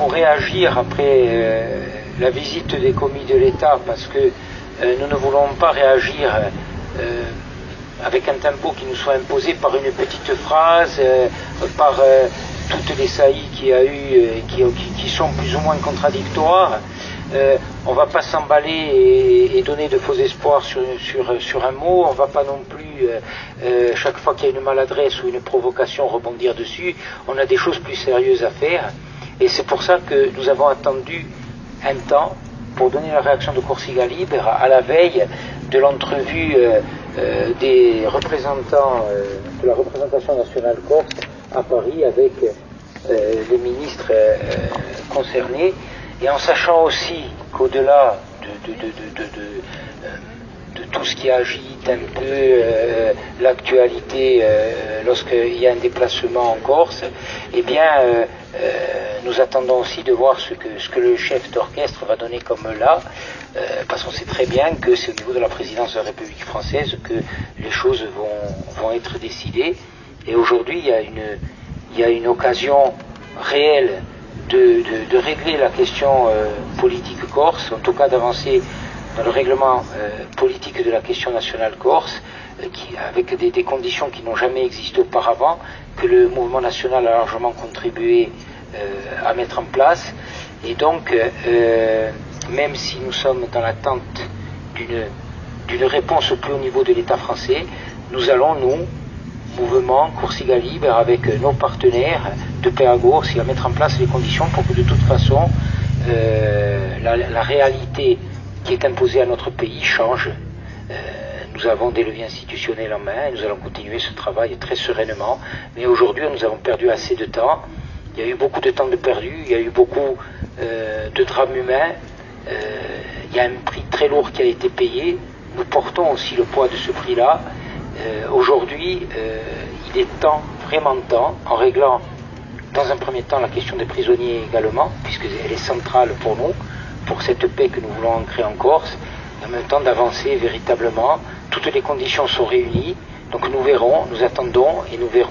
pour réagir après euh, la visite des commis de l'État, parce que euh, nous ne voulons pas réagir euh, avec un tempo qui nous soit imposé par une petite phrase, par toutes les saillies qu'il y a eu qui, qui, sont plus ou moins contradictoires. on ne va pas s'emballer et, donner de faux espoirs sur, sur, sur un mot. On ne va pas non plus, chaque fois qu'il y a une maladresse ou une provocation, rebondir dessus. On a des choses plus sérieuses à faire. Et c'est pour ça que nous avons attendu un temps pour donner la réaction de Corsica Libre à la veille de l'entrevue euh, euh, des représentants euh, de la représentation nationale corse à Paris avec les ministres concernés. Et en sachant aussi qu'au-delà de, de, tout ce qui agite un peu l'actualité lorsqu'il y a un déplacement en Corse, eh bien nous attendons aussi de voir ce que, le chef d'orchestre va donner comme là, euh, parce qu'on sait très bien que c'est au niveau de la présidence de la République française que les choses vont, être décidées. Et aujourd'hui, il, y a une, occasion réelle de, régler la question euh, politique corse, en tout cas d'avancer dans le règlement politique de la question nationale corse, avec des, conditions qui n'ont jamais existé auparavant, que le mouvement national a largement contribué euh, à mettre en place. Et donc, euh, même si nous sommes dans l'attente d'une réponse au plus haut niveau de l'État français, nous allons, nous, mouvement Coursiga Libre, avec nos partenaires de paix à mettre en place les conditions pour que de toute façon, euh, la, réalité qui est imposée à notre pays change. Nous avons des leviers institutionnels en main et nous allons continuer ce travail très sereinement. Mais aujourd'hui, nous avons perdu assez de temps. Il y a eu beaucoup de temps de perdu, il y a eu beaucoup euh, de drames humains. Euh, il y a un prix très lourd qui a été payé. Nous portons aussi le poids de ce prix-là. Euh, aujourd'hui, il est temps, vraiment temps, en réglant dans un premier temps la question des prisonniers également, puisqu'elle est centrale pour nous, pour cette paix que nous voulons ancrer en Corse, en même temps d'avancer véritablement toutes les conditions sont réunies, donc nous verrons, nous attendons et nous verrons.